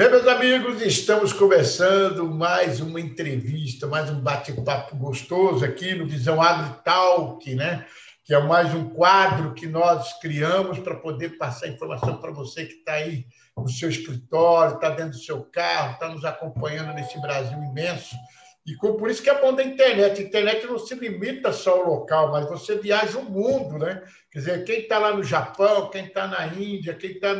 Bem, meus amigos, estamos começando mais uma entrevista, mais um bate-papo gostoso aqui no Visão AgriTalk, né? que é mais um quadro que nós criamos para poder passar informação para você que está aí no seu escritório, está dentro do seu carro, está nos acompanhando nesse Brasil imenso. E por isso que é bom da internet. A internet não se limita só ao local, mas você viaja o mundo, né? Quer dizer, quem está lá no Japão, quem está na Índia, quem está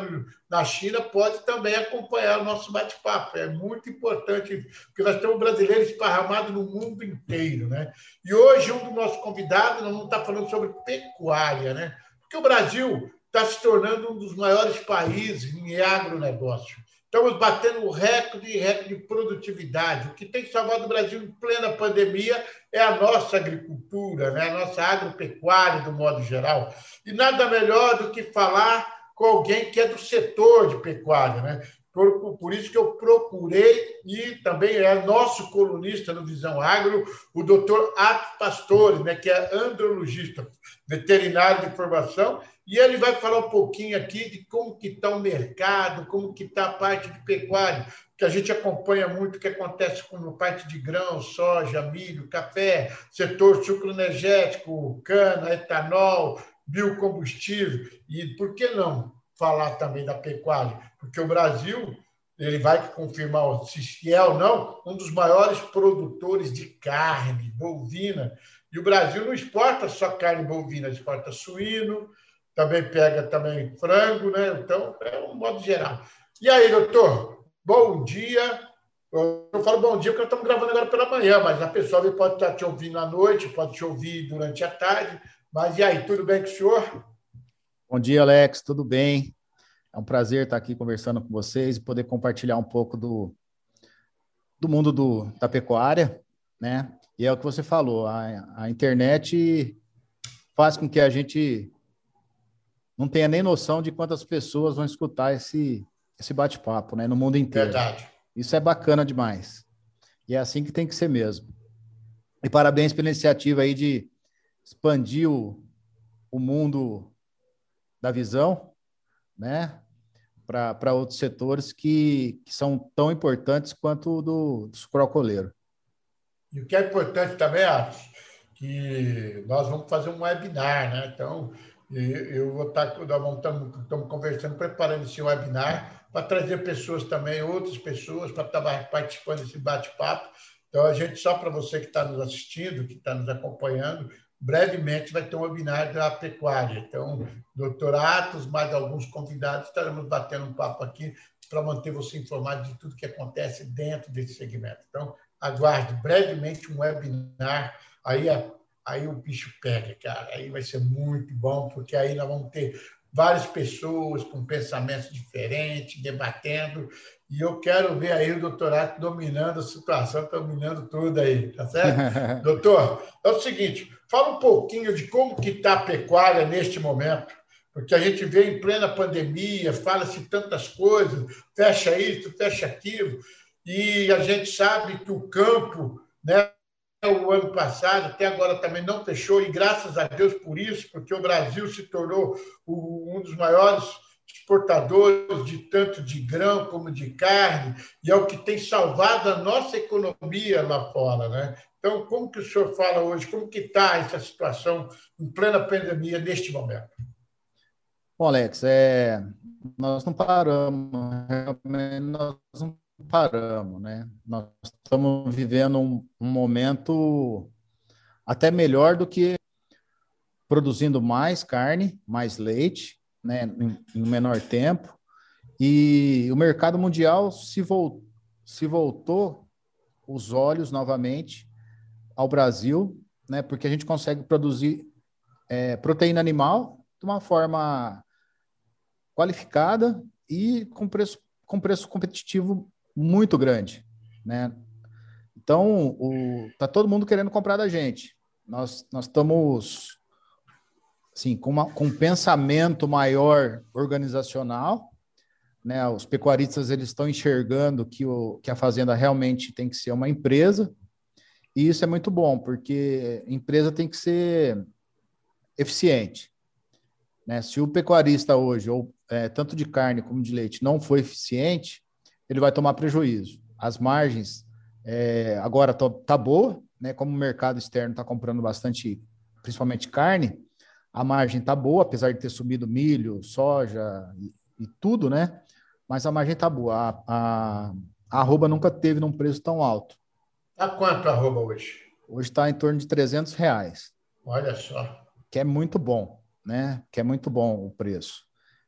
na China, pode também acompanhar o nosso bate-papo. É muito importante, porque nós temos brasileiros esparramados no mundo inteiro, né? E hoje, um dos nossos convidados, nós vamos estar falando sobre pecuária, né? Porque o Brasil está se tornando um dos maiores países em agronegócio. Estamos batendo recorde e recorde de produtividade. O que tem salvado o Brasil em plena pandemia é a nossa agricultura, né? a nossa agropecuária, do modo geral. E nada melhor do que falar com alguém que é do setor de pecuária. Né? Por, por, isso que eu procurei, e também é nosso colunista no Visão Agro, o doutor Ato Pastore, né, que é andrologista, veterinário de formação, e ele vai falar um pouquinho aqui de como que está o mercado, como que está a parte de pecuária, que a gente acompanha muito o que acontece com a parte de grão, soja, milho, café, setor sucroenergético, cana, etanol, biocombustível, e por que não falar também da pecuária? Porque o Brasil ele vai confirmar se é ou não um dos maiores produtores de carne bovina. E o Brasil não exporta só carne bovina, exporta suíno, também pega também frango, né? Então, é um modo geral. E aí, doutor, bom dia. Eu falo bom dia porque estamos gravando agora pela manhã, mas a pessoa pode estar te ouvindo à noite, pode te ouvir durante a tarde. Mas e aí, tudo bem com o senhor? Bom dia, Alex, tudo bem? É um prazer estar aqui conversando com vocês e poder compartilhar um pouco do, do mundo do, da pecuária, né? E é o que você falou, a, a internet faz com que a gente não tenha nem noção de quantas pessoas vão escutar esse, esse bate-papo, né? No mundo inteiro. Verdade. Isso é bacana demais. E é assim que tem que ser mesmo. E parabéns pela iniciativa aí de expandir o, o mundo da visão, né? Para outros setores que, que são tão importantes quanto o do, do sucrocoleiro. E o que é importante também, Atos, que nós vamos fazer um webinar, né? Então, eu vou estar, estamos conversando, preparando esse webinar para trazer pessoas também, outras pessoas, para estar participando desse bate-papo. Então, a gente, só para você que está nos assistindo, que está nos acompanhando, brevemente vai ter um webinar da pecuária. Então, doutor Atos, mais alguns convidados, estaremos batendo um papo aqui para manter você informado de tudo que acontece dentro desse segmento. Então, aguarde brevemente um webinar aí aí o bicho pega, cara. Aí vai ser muito bom, porque aí nós vamos ter várias pessoas com pensamentos diferentes, debatendo, e eu quero ver aí o doutorado dominando a situação, dominando tudo aí, tá certo? Doutor, é o seguinte, fala um pouquinho de como que está a pecuária neste momento, porque a gente vê em plena pandemia, fala-se tantas coisas, fecha isso, fecha aquilo, e a gente sabe que o campo, né, o ano passado, até agora também não fechou, e graças a Deus por isso, porque o Brasil se tornou um dos maiores exportadores de tanto de grão como de carne, e é o que tem salvado a nossa economia lá fora. Né? Então, como que o senhor fala hoje, como que está essa situação em plena pandemia neste momento? Bom, Alex, é, nós não paramos, nós não paramos, né? Nós estamos vivendo um, um momento até melhor do que produzindo mais carne, mais leite, né, em, em menor tempo. E o mercado mundial se, se voltou os olhos novamente ao Brasil, né, porque a gente consegue produzir é, proteína animal de uma forma qualificada e com preço, com preço competitivo muito grande, né? Então, o, tá todo mundo querendo comprar da gente. Nós, nós estamos assim, com, uma, com um pensamento maior organizacional, né? Os pecuaristas eles estão enxergando que, o, que a fazenda realmente tem que ser uma empresa, e isso é muito bom, porque empresa tem que ser eficiente. Né? Se o pecuarista hoje, ou é, tanto de carne como de leite, não for eficiente, ele vai tomar prejuízo. As margens é, agora tá, tá boa, né? Como o mercado externo está comprando bastante, principalmente carne, a margem tá boa, apesar de ter subido milho, soja e, e tudo, né? Mas a margem tá boa. A, a, a arroba nunca teve num preço tão alto. A quanto a arroba hoje? Hoje está em torno de 300 reais. Olha só. Que é muito bom, né? Que é muito bom o preço.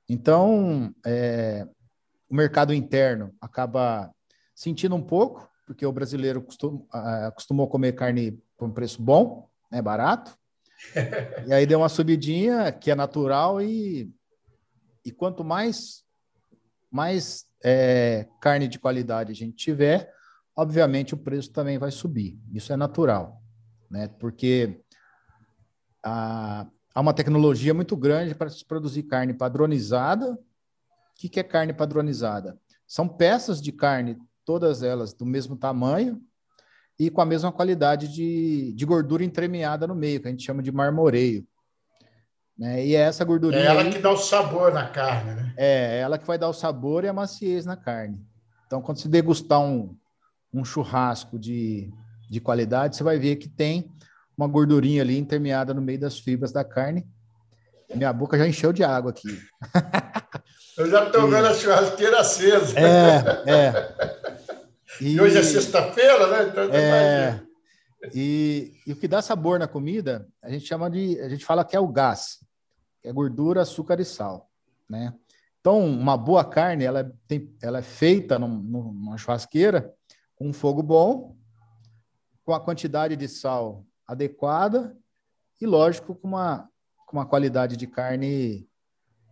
Então, é, o mercado interno acaba sentindo um pouco, porque o brasileiro costum, acostumou comer carne por um preço bom, né, barato. e aí deu uma subidinha que é natural e, e quanto mais mais é, carne de qualidade a gente tiver, obviamente o preço também vai subir. Isso é natural, né? Porque a, há uma tecnologia muito grande para se produzir carne padronizada. O que, é carne padronizada? São peças de carne todas elas do mesmo tamanho e com a mesma qualidade de, de gordura entremeada no meio, que a gente chama de marmoreio. Né? E é essa gordura. É ela aí, que dá o sabor na carne, né? É, é ela que vai dar o sabor e a maciez na carne. Então, quando você degustar um, um churrasco de, de qualidade, você vai ver que tem uma gordurinha ali intermeada no meio das fibras da carne. Minha boca já encheu de água aqui. Eu já estou vendo a churrasqueira acesa. É, é. E, e hoje é sexta-feira, né? Então é, e, e, o que dá sabor na comida, a gente chama de, a gente fala que é o gás, que é gordura, açúcar e sal, né? Então, uma boa carne, ela, é, tem, ela é feita num, numa churrasqueira com um fogo bom, com a quantidade de sal adequada e, lógico, com uma, com uma qualidade de carne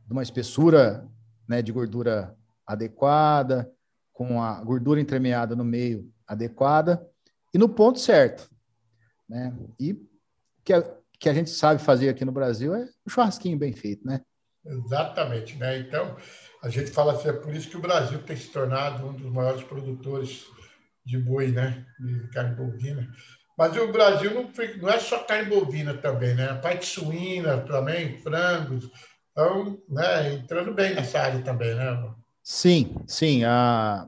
de uma espessura né, de gordura adequada, com a gordura entremeada no meio adequada e no ponto certo. Né? E que a, que a gente sabe fazer aqui no Brasil é um churrasquinho bem feito, né? Exatamente, né? Então, a gente fala assim, é por isso que o Brasil tem se tornado um dos maiores produtores de boi, né? De carne bovina. Mas o Brasil não, não é só carne bovina também, né? A parte suína também, frangos, então, né, entrando bem nessa área também, né? Sim, sim. A...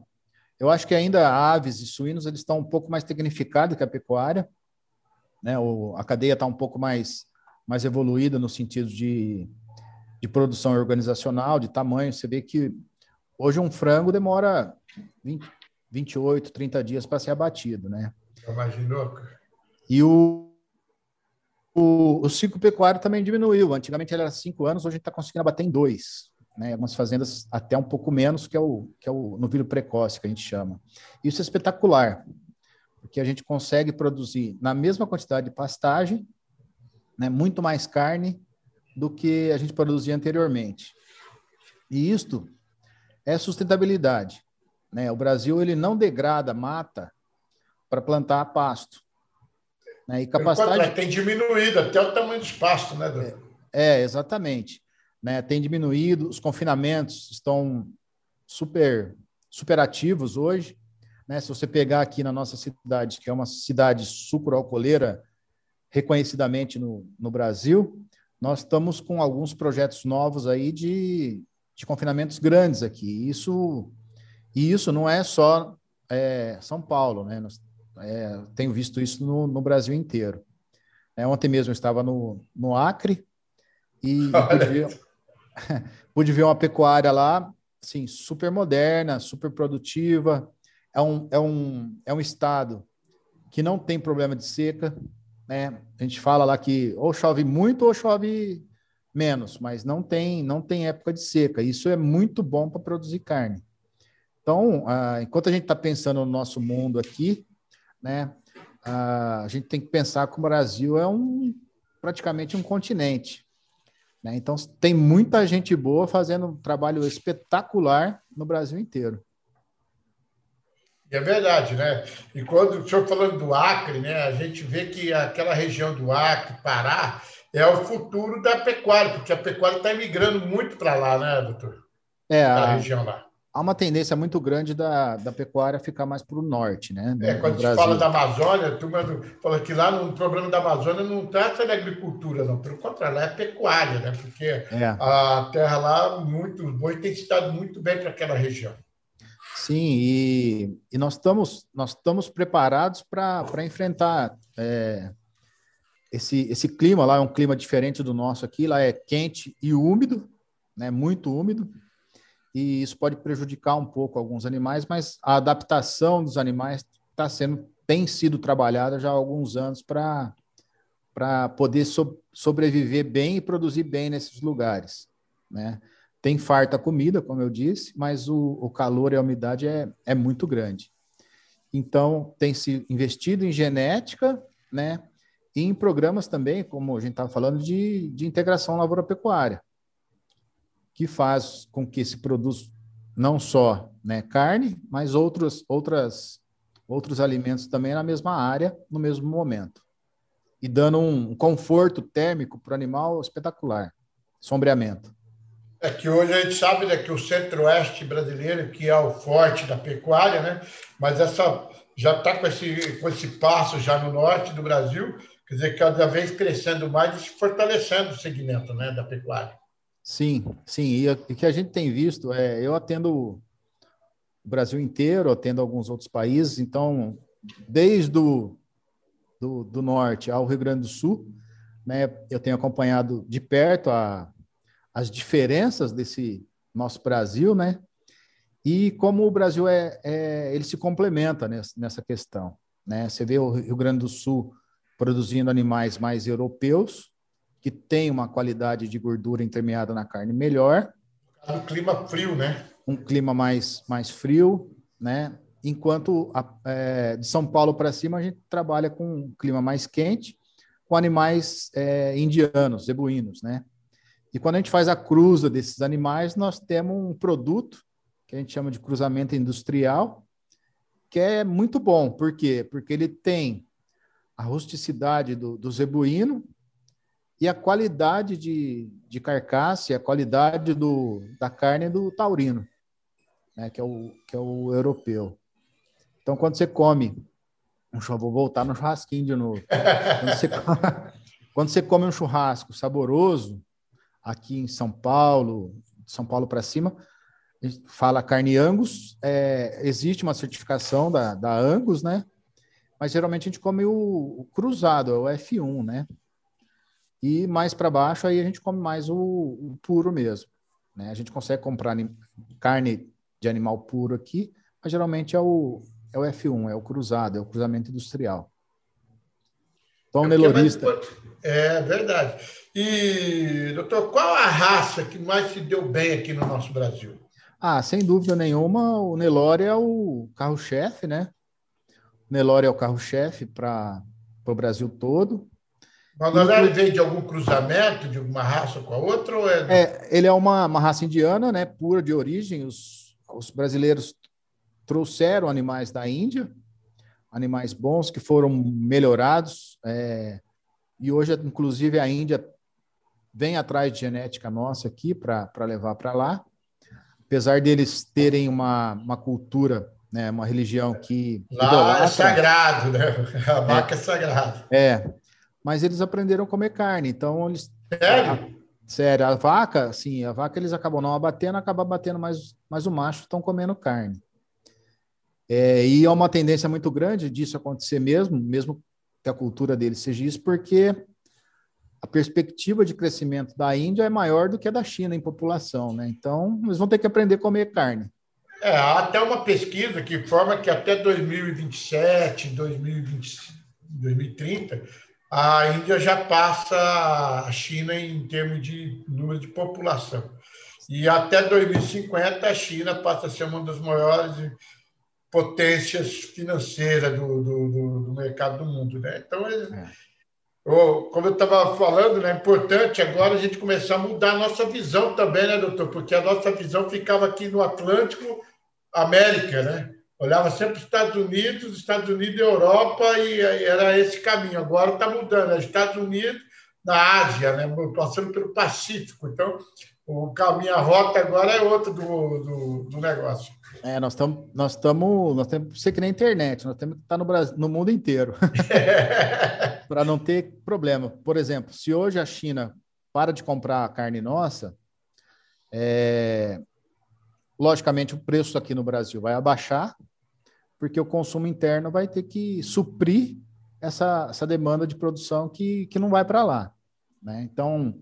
Eu acho que ainda aves e suínos eles estão um pouco mais tecnificados que a pecuária. Né? O, a cadeia está um pouco mais, mais evoluída no sentido de, de produção organizacional, de tamanho. Você vê que hoje um frango demora 20, 28, 30 dias para ser abatido. Né? Imaginou? E o, o, o ciclo pecuário também diminuiu. Antigamente era cinco anos, hoje a gente está conseguindo abater em dois. Né? Algumas fazendas até um pouco menos, que é o, que é o novilho precoce, que a gente chama. Isso é espetacular, porque a gente consegue produzir na mesma quantidade de pastagem, né, muito mais carne do que a gente produzia anteriormente. E isto é sustentabilidade. Né? O Brasil ele não degrada mata para plantar pasto. Né? E capacidade. Tem diminuído até o tamanho do espaço, né? É, é, exatamente. Né? Tem diminuído, os confinamentos estão super, super ativos hoje. Né? Se você pegar aqui na nossa cidade, que é uma cidade sucroalcooleira, reconhecidamente no, no Brasil, nós estamos com alguns projetos novos aí de, de confinamentos grandes aqui. Isso, e isso não é só é, São Paulo, né? Nós é, tenho visto isso no, no Brasil inteiro. É, ontem mesmo eu estava no, no Acre e pude ver, pude ver uma pecuária lá, assim, super moderna, super produtiva. É um, é um, é um estado que não tem problema de seca. Né? A gente fala lá que ou chove muito ou chove menos, mas não tem, não tem época de seca. Isso é muito bom para produzir carne. Então, ah, enquanto a gente está pensando no nosso mundo aqui, né? A gente tem que pensar que o Brasil é um praticamente um continente. Né? Então, tem muita gente boa fazendo um trabalho espetacular no Brasil inteiro. É verdade, né? E quando o senhor falando do Acre, né, a gente vê que aquela região do Acre, Pará, é o futuro da pecuária, porque a pecuária está migrando muito para lá, né, doutor? É, a região lá há uma tendência muito grande da, da pecuária ficar mais para o norte, né? é, quando se fala da Amazônia, a turma fala que lá no problema da Amazônia não trata de agricultura, não. Pelo contrário, lá é pecuária, né? Porque é. a terra lá, muito, boi tem estado muito bem para aquela região. Sim, e, e nós, estamos, nós estamos preparados para enfrentar é, esse, esse clima lá, é um clima diferente do nosso aqui, lá é quente e úmido, né, muito úmido, e isso pode prejudicar um pouco alguns animais, mas a adaptação dos animais está sendo tem sido trabalhada já há alguns anos para para poder so, sobreviver bem e produzir bem nesses lugares, né? Tem farta comida, como eu disse, mas o, o calor e a umidade é, é muito grande. Então, tem se investido em genética, né? E em programas também, como a gente estava falando, de, de integração lavoura-pecuária que faz com que se produza não só né, carne, mas outros, outras, outros alimentos também na mesma área, no mesmo momento. E dando um conforto térmico para o animal espetacular. Sombreamento. É que hoje a gente sabe né, que o centro-oeste brasileiro, que é o forte da pecuária, né, mas essa já está com esse, com esse passo já no norte do Brasil, quer dizer, cada vez crescendo mais e se fortalecendo o segmento né, da pecuária. Sim, sim. E o que a gente tem visto é, eu atendo o Brasil inteiro, atendo alguns outros países, então, desde o do, do norte ao Rio Grande do Sul, né, eu tenho acompanhado de perto a, as diferenças desse nosso Brasil, né? E como o Brasil é, é ele se complementa nessa, nessa questão, né? Você vê o Rio Grande do Sul produzindo animais mais europeus, que tem uma qualidade de gordura intermeada na carne melhor. Um clima frio, né? Um clima mais, mais frio, né? Enquanto a, é, de São Paulo para cima a gente trabalha com um clima mais quente, com animais é, indianos, zebuínos, né? E quando a gente faz a cruza desses animais, nós temos um produto que a gente chama de cruzamento industrial, que é muito bom. Por quê? Porque ele tem a rusticidade do, do zebuíno, e a qualidade de, de carcaça, a qualidade do, da carne do taurino, né, que, é o, que é o europeu. Então, quando você come, vou voltar no churrasquinho de novo. Quando você, quando você come um churrasco saboroso, aqui em São Paulo, de São Paulo para cima, fala carne Angus, é, existe uma certificação da, da Angus, né? Mas geralmente a gente come o, o cruzado, é o F1, né? E mais para baixo, aí a gente come mais o, o puro mesmo. Né? A gente consegue comprar carne de animal puro aqui, mas geralmente é o, é o F1, é o cruzado, é o cruzamento industrial. Então, é nelorista. É verdade. E, doutor, qual a raça que mais se deu bem aqui no nosso Brasil? Ah, sem dúvida nenhuma, o Nelore é o carro-chefe, né? O Nelore é o carro-chefe para o Brasil todo. Verdade vem de algum cruzamento de uma raça com a outra? Ou é... é ele é uma, uma raça indiana, né, pura de origem. Os, os brasileiros trouxeram animais da Índia, animais bons que foram melhorados. É, e hoje, inclusive, a Índia vem atrás de genética nossa aqui para levar para lá. Apesar deles terem uma, uma cultura né, uma religião que. Lá é idolatra. é sagrado, né? A vaca é, é sagrada. É, mas eles aprenderam a comer carne. Então, eles. Sério? A, sério, a vaca, sim, a vaca eles acabam não abatendo, acaba batendo mais, mais o macho, estão comendo carne. É, e é uma tendência muito grande disso acontecer mesmo, mesmo que a cultura deles seja isso, porque a perspectiva de crescimento da Índia é maior do que a da China em população, né? Então, eles vão ter que aprender a comer carne. É, há até uma pesquisa que informa que até 2027, 2020, 2030, a Índia já passa a China em termos de número de população. E até 2050, a China passa a ser uma das maiores potências financeiras do, do, do mercado do mundo. Né? Então, é. como eu estava falando, é importante agora a gente começar a mudar a nossa visão também, né, doutor? Porque a nossa visão ficava aqui no Atlântico, América, né? Olhava sempre os Estados Unidos, Estados Unidos e Europa, e era esse caminho. Agora está mudando, é Estados Unidos na Ásia, né? passando pelo Pacífico. Então, o caminho, a rota agora é outra do, do, do negócio. É, nós estamos, nós estamos, nós temos que ser que nem internet, nós temos que estar no, Brasil, no mundo inteiro para não ter problema. Por exemplo, se hoje a China para de comprar a carne nossa, é, logicamente, o preço aqui no Brasil vai abaixar, porque o consumo interno vai ter que suprir essa, essa demanda de produção que, que não vai para lá. Né? Então,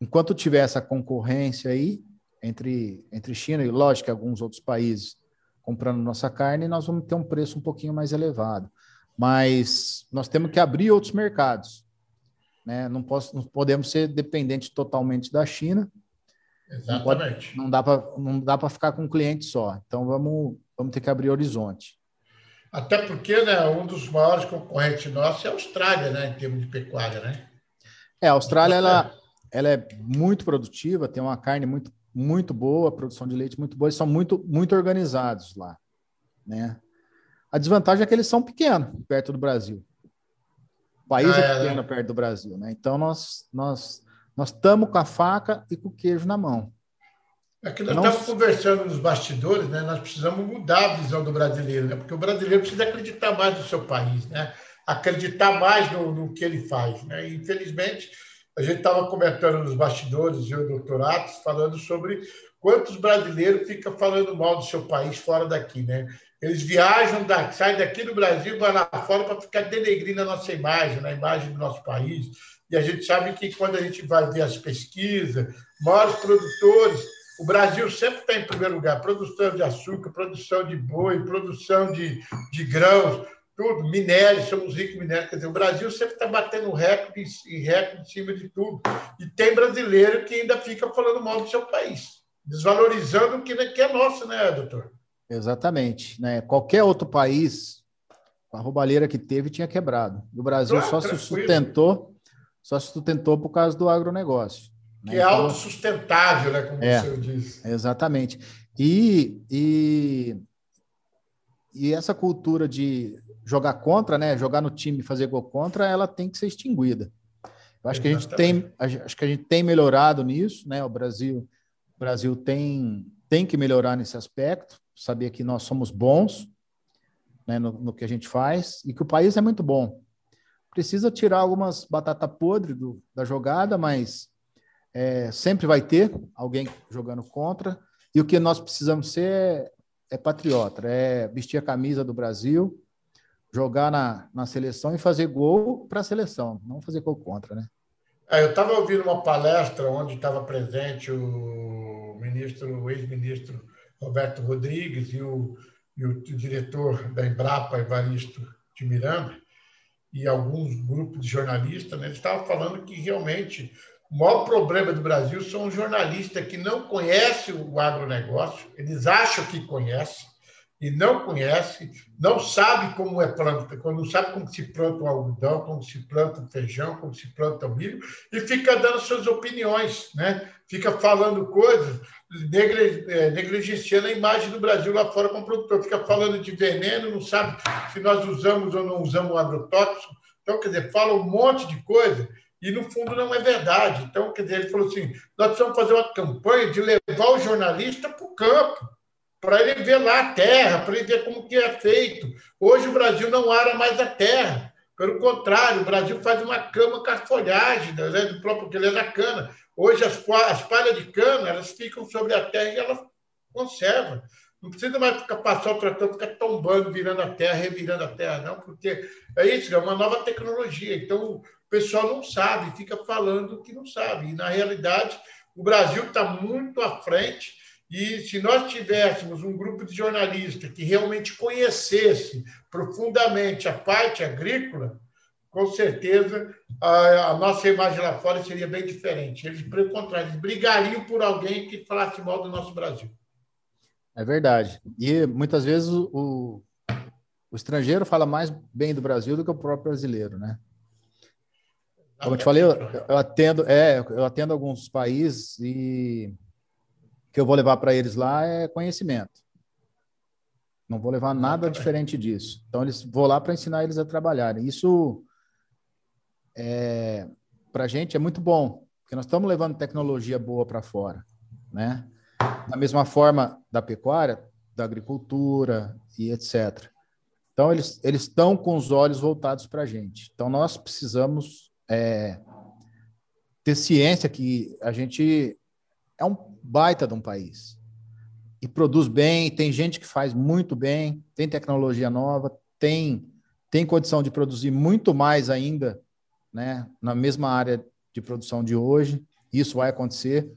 enquanto tiver essa concorrência aí entre, entre China e, lógico, alguns outros países comprando nossa carne, nós vamos ter um preço um pouquinho mais elevado. Mas nós temos que abrir outros mercados. Né? Não, posso, não podemos ser dependentes totalmente da China. Exatamente. Não, pode, não dá para ficar com um cliente só. Então vamos, vamos ter que abrir horizonte. Até porque né, um dos maiores concorrentes nossos é a Austrália, né, em termos de pecuária, né? É, a Austrália ela, ela é muito produtiva, tem uma carne muito, muito boa, produção de leite muito boa, eles são muito, muito organizados lá, né? A desvantagem é que eles são pequenos perto do Brasil. O país ah, é, é pequeno né? perto do Brasil, né? Então nós nós nós estamos com a faca e com o queijo na mão. É que nós Não... estamos conversando nos bastidores, né? Nós precisamos mudar a visão do brasileiro, né? Porque o brasileiro precisa acreditar mais no seu país, né? Acreditar mais no, no que ele faz, né? E, infelizmente, a gente estava comentando nos bastidores, eu e o doutor Atos, falando sobre quantos brasileiros ficam falando mal do seu país fora daqui, né? Eles viajam, da, saem daqui do Brasil, vão lá fora para ficar denegrindo a nossa imagem, né? a imagem do nosso país. E a gente sabe que quando a gente vai ver as pesquisas, maiores produtores, o Brasil sempre está em primeiro lugar: produção de açúcar, produção de boi, produção de, de grãos, tudo, minério, somos ricos em minério. Quer dizer, o Brasil sempre está batendo recorde e recorde em cima de tudo. E tem brasileiro que ainda fica falando mal do seu país, desvalorizando o que é nosso, né, doutor? Exatamente. Né? Qualquer outro país, a roubalheira que teve tinha quebrado. O Brasil claro, só tranquilo. se sustentou, só se sustentou por causa do agronegócio. Né? Que né? é então, autossustentável, né? Como é, você disse. Exatamente. E, e, e essa cultura de jogar contra, né? Jogar no time e fazer gol contra, ela tem que ser extinguida. Eu acho Exatamente. que a gente tem, acho que a gente tem melhorado nisso, né? O Brasil, o Brasil tem, tem que melhorar nesse aspecto saber que nós somos bons né, no, no, que a gente faz e que o país é muito bom. Precisa tirar algumas batata podre do, da jogada, mas é, sempre vai ter alguém jogando contra. E o que nós precisamos ser é, é patriota, é vestir a camisa do Brasil, jogar na, na seleção e fazer gol para a seleção, não fazer gol contra, né? É, eu estava ouvindo uma palestra onde estava presente o ministro, o ex-ministro Roberto Rodrigues e o, e o diretor da Embrapa, Evaristo de Miranda, e alguns grupos de jornalistas, né, eles estavam falando que realmente o maior problema do Brasil são os jornalistas que não conhecem o agronegócio, eles acham que conhecem, e não conhece, não sabe como é planta, não sabe como se planta o algodão, como se planta o feijão, como se planta o milho, e fica dando suas opiniões, né? fica falando coisas, é, negligenciando a imagem do Brasil lá fora como produtor, fica falando de veneno, não sabe se nós usamos ou não usamos agrotóxico. Então, quer dizer, fala um monte de coisa e no fundo não é verdade. Então, quer dizer, ele falou assim: nós precisamos fazer uma campanha de levar o jornalista para o campo para ele ver lá a terra, para ele ver como que é feito. Hoje o Brasil não ara mais a terra. Pelo contrário, o Brasil faz uma cama com a folhagem né, do próprio que ele é da cana. Hoje as, as palhas de cana elas ficam sobre a terra e elas conservam. Não precisa mais ficar passar o trator, ficar tombando, virando a terra, revirando a terra, não, porque é isso, é uma nova tecnologia. Então pessoal não sabe, fica falando que não sabe. E na realidade, o Brasil está muito à frente e se nós tivéssemos um grupo de jornalistas que realmente conhecesse profundamente a parte agrícola, com certeza a, a nossa imagem lá fora seria bem diferente. Eles, pelo contrário, eles brigariam por alguém que falasse mal do nosso Brasil. É verdade. E muitas vezes o, o estrangeiro fala mais bem do Brasil do que o próprio brasileiro, né? Como eu te falei, eu, eu atendo, é, eu atendo alguns países e que eu vou levar para eles lá é conhecimento. Não vou levar nada diferente disso. Então, eles vou lá para ensinar eles a trabalharem. Isso, é, para a gente, é muito bom, porque nós estamos levando tecnologia boa para fora. Né? Da mesma forma da pecuária, da agricultura e etc. Então, eles, eles estão com os olhos voltados para a gente. Então, nós precisamos é, ter ciência que a gente é um baita de um país. e produz bem, tem gente que faz muito bem, tem tecnologia nova, tem, tem condição de produzir muito mais ainda, né, na mesma área de produção de hoje. Isso vai acontecer.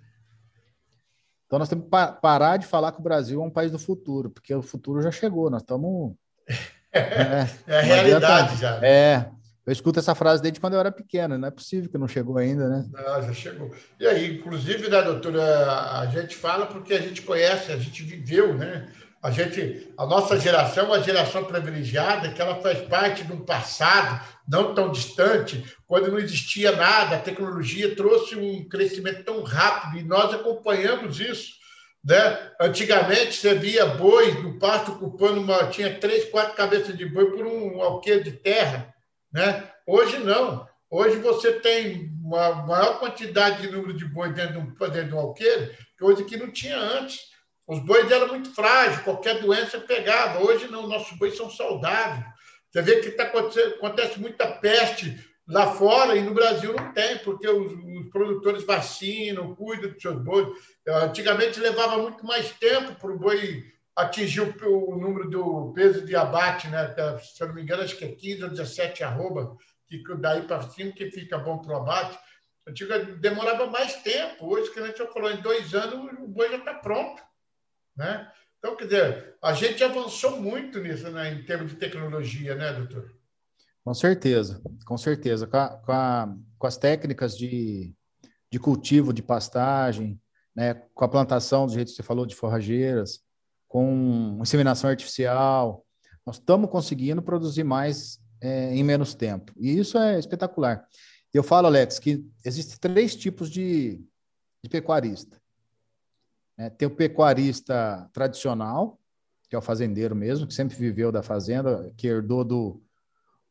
Então, nós temos que parar de falar que o Brasil é um país do futuro, porque o futuro já chegou, nós estamos. É, é a realidade já. É, eu escuto essa frase desde quando eu era pequeno, não é possível que não chegou ainda, né? Não, já chegou. E aí, inclusive, né, doutora, a gente fala porque a gente conhece, a gente viveu, né? A gente, a nossa geração é uma geração privilegiada que ela faz parte de um passado não tão distante, quando não existia nada, a tecnologia trouxe um crescimento tão rápido e nós acompanhamos isso. Né? Antigamente, você via boi no pasto ocupando uma. tinha três, quatro cabeças de boi por um alqueire de terra. Né? Hoje não. Hoje você tem uma maior quantidade de número de boi dentro de um, dentro de alqueire, coisa que não tinha antes. Os bois eram muito frágeis, qualquer doença pegava. Hoje não, nossos bois são saudáveis. Você vê que tá acontece muita peste lá fora e no Brasil não tem, porque os, os produtores vacinam, cuidam dos seus bois. Antigamente levava muito mais tempo para o boi atingir o, número do peso de abate, né? se eu não me engano, acho que é 15 ou 17 arroba, que daí para cima que fica bom para o abate. Antigamente demorava mais tempo. Hoje, que a gente já falou, em dois anos o boi já está pronto. Né? Então, quer dizer, a gente avançou muito nisso, né, em termos de tecnologia, né, doutor? Com certeza, com certeza. Com, a, com, a, com as técnicas de, de cultivo, de pastagem, né, com a plantação, do jeito que você falou, de forrageiras, com inseminação artificial, nós estamos conseguindo produzir mais é, em menos tempo. E isso é espetacular. Eu falo, Alex, que existem três tipos de, de pecuarista. É, tem o pecuarista tradicional, que é o fazendeiro mesmo, que sempre viveu da fazenda, que herdou do.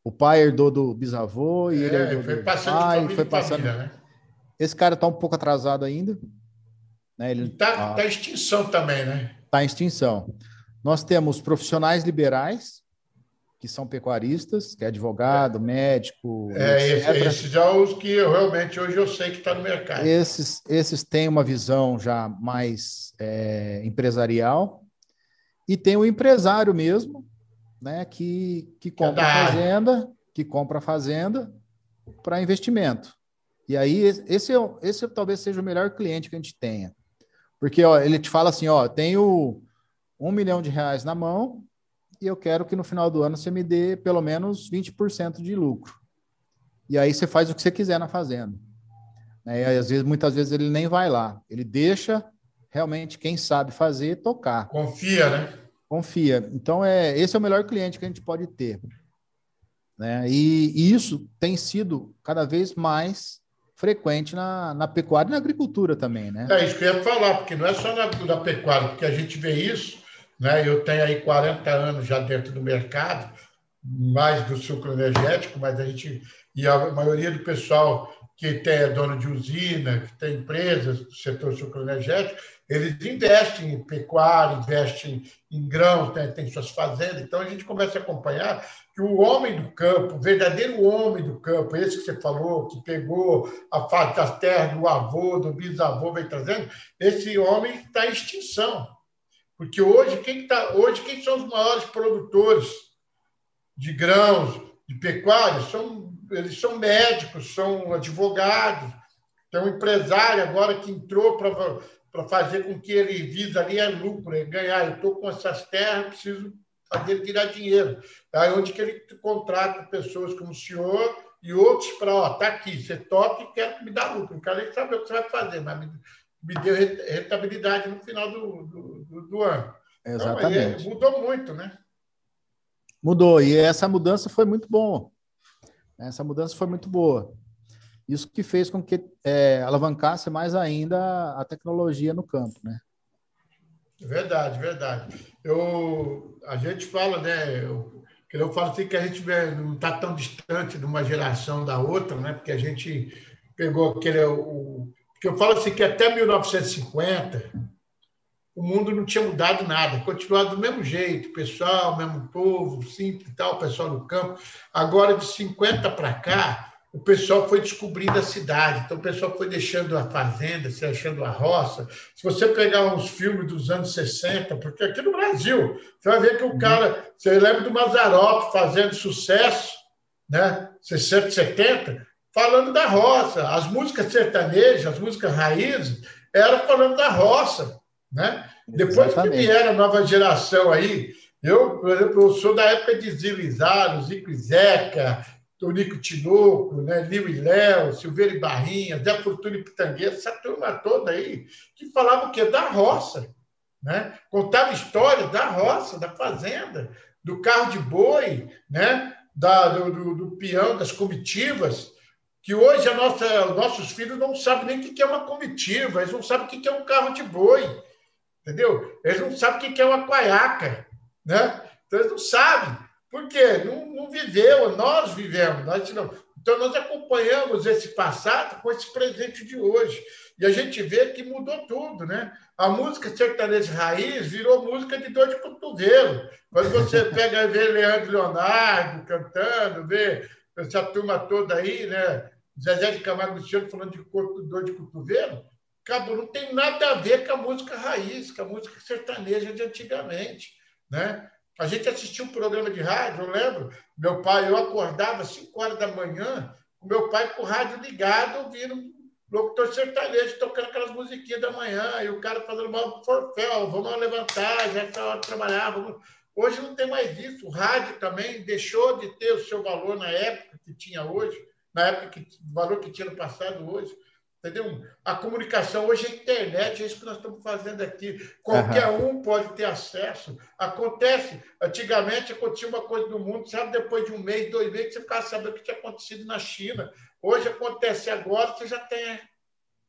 O pai herdou do bisavô e é, ele herdou foi do passando pai, foi passando. Família, né? Esse cara está um pouco atrasado ainda. Né? Ele está ah, tá em extinção também, né? Está em extinção. Nós temos profissionais liberais, que são pecuaristas, que é advogado, médico. É, etc. esses já os que eu, realmente hoje eu sei que está no mercado. Esses, esses têm uma visão já mais é, empresarial. E tem o empresário mesmo, né, que, que compra a fazenda, que compra fazenda para investimento. E aí, esse, é, esse talvez seja o melhor cliente que a gente tenha. Porque ó, ele te fala assim: ó, tenho um milhão de reais na mão, e eu quero que no final do ano você me dê pelo menos 20% de lucro. E aí você faz o que você quiser na fazenda. Né? E às vezes, muitas vezes ele nem vai lá. Ele deixa realmente quem sabe fazer tocar. Confia, né? Confia. Então, é, esse é o melhor cliente que a gente pode ter. Né? E, e isso tem sido cada vez mais frequente na, na pecuária e na agricultura também, né? É isso que eu ia falar, porque não é só na, na pecuária, porque a gente vê isso né? Eu tenho aí 40 anos já dentro do mercado, mais do sucro energético, mas a gente e a maioria do pessoal que tem, é dono de usina, que tem empresas do setor sucro energético, eles investem em pecuária, investem em grãos, né? tem suas fazendas. Então a gente começa a acompanhar que o homem do campo, o verdadeiro homem do campo, esse que você falou, que pegou a fase das terras do avô, do bisavô, vem trazendo, esse homem está em extinção. Porque hoje quem, tá, hoje, quem são os maiores produtores de grãos, de pecuária? São, eles são médicos, são advogados. Tem um empresário agora que entrou para fazer com que ele visa ali é lucro, é ganhar. Eu estou com essas terras, preciso fazer virar dinheiro. Aí onde que ele contrata pessoas como o senhor e outros para, ó, tá aqui, você toca e quer me dar lucro. Não quero nem saber o que você vai fazer, mas me, me deu rentabilidade no final do, do, do ano. Exatamente. Então, mudou muito, né? Mudou, e essa mudança foi muito boa. Essa mudança foi muito boa. Isso que fez com que é, alavancasse mais ainda a tecnologia no campo, né? Verdade, verdade. Eu, a gente fala, né? Eu, eu falo assim que a gente não está tão distante de uma geração da outra, né? Porque a gente pegou aquele o, porque eu falo assim que até 1950 o mundo não tinha mudado nada, continuava do mesmo jeito, pessoal, mesmo povo, simples e tal, pessoal no campo. Agora, de 50 para cá, o pessoal foi descobrindo a cidade. Então, o pessoal foi deixando a fazenda, se achando a roça. Se você pegar uns filmes dos anos 60, porque aqui no Brasil, você vai ver que o uhum. cara. Você lembra do Mazarop fazendo sucesso, né? 60, 70, falando da roça. As músicas sertanejas, as músicas raízes, eram falando da roça, né? Depois que vieram a nova geração aí, eu, por exemplo, eu sou da época de Zilizaro, Zico e Zeca, Tonico Tinoco, né, Liu e Léo, Silveira e Barrinha, Zé Fortuna e Pitangueira, essa turma toda aí, que falava o quê? Da roça, né? Contava história da roça, da fazenda, do carro de boi, né? Da, do, do, do peão, das comitivas, que hoje a nossa, nossos filhos não sabem nem o que é uma comitiva, eles não sabem o que é um carro de boi, entendeu? Eles não sabem o que é uma quaiaca, né? Então eles não sabem. Por quê? Não, não viveu, nós vivemos. Nós não. Então, nós acompanhamos esse passado com esse presente de hoje. E a gente vê que mudou tudo, né? A música sertaneja raiz virou música de dor de cotovelo. Quando você pega e vê Leandro Leonardo cantando, vê essa turma toda aí, né? Zezé de Camargo Luciano falando de dor de cotovelo, acabou, não tem nada a ver com a música raiz, com a música sertaneja de antigamente, né? A gente assistia um programa de rádio, eu lembro. Meu pai, eu acordava às 5 horas da manhã, com meu pai com o rádio ligado, ouvindo locutor sertanejo tocando aquelas musiquinhas da manhã, e o cara fazendo mal forféu, vamos levantar, já está hora de trabalhar. Vamos... Hoje não tem mais isso. O rádio também deixou de ter o seu valor na época que tinha hoje, na época que o valor que tinha no passado hoje. Entendeu? A comunicação hoje é internet, é isso que nós estamos fazendo aqui. Qualquer uhum. um pode ter acesso. Acontece, antigamente acontecia uma coisa no mundo, sabe, depois de um mês, dois meses, você ficava sabendo o que tinha acontecido na China. Hoje acontece agora, você já tem.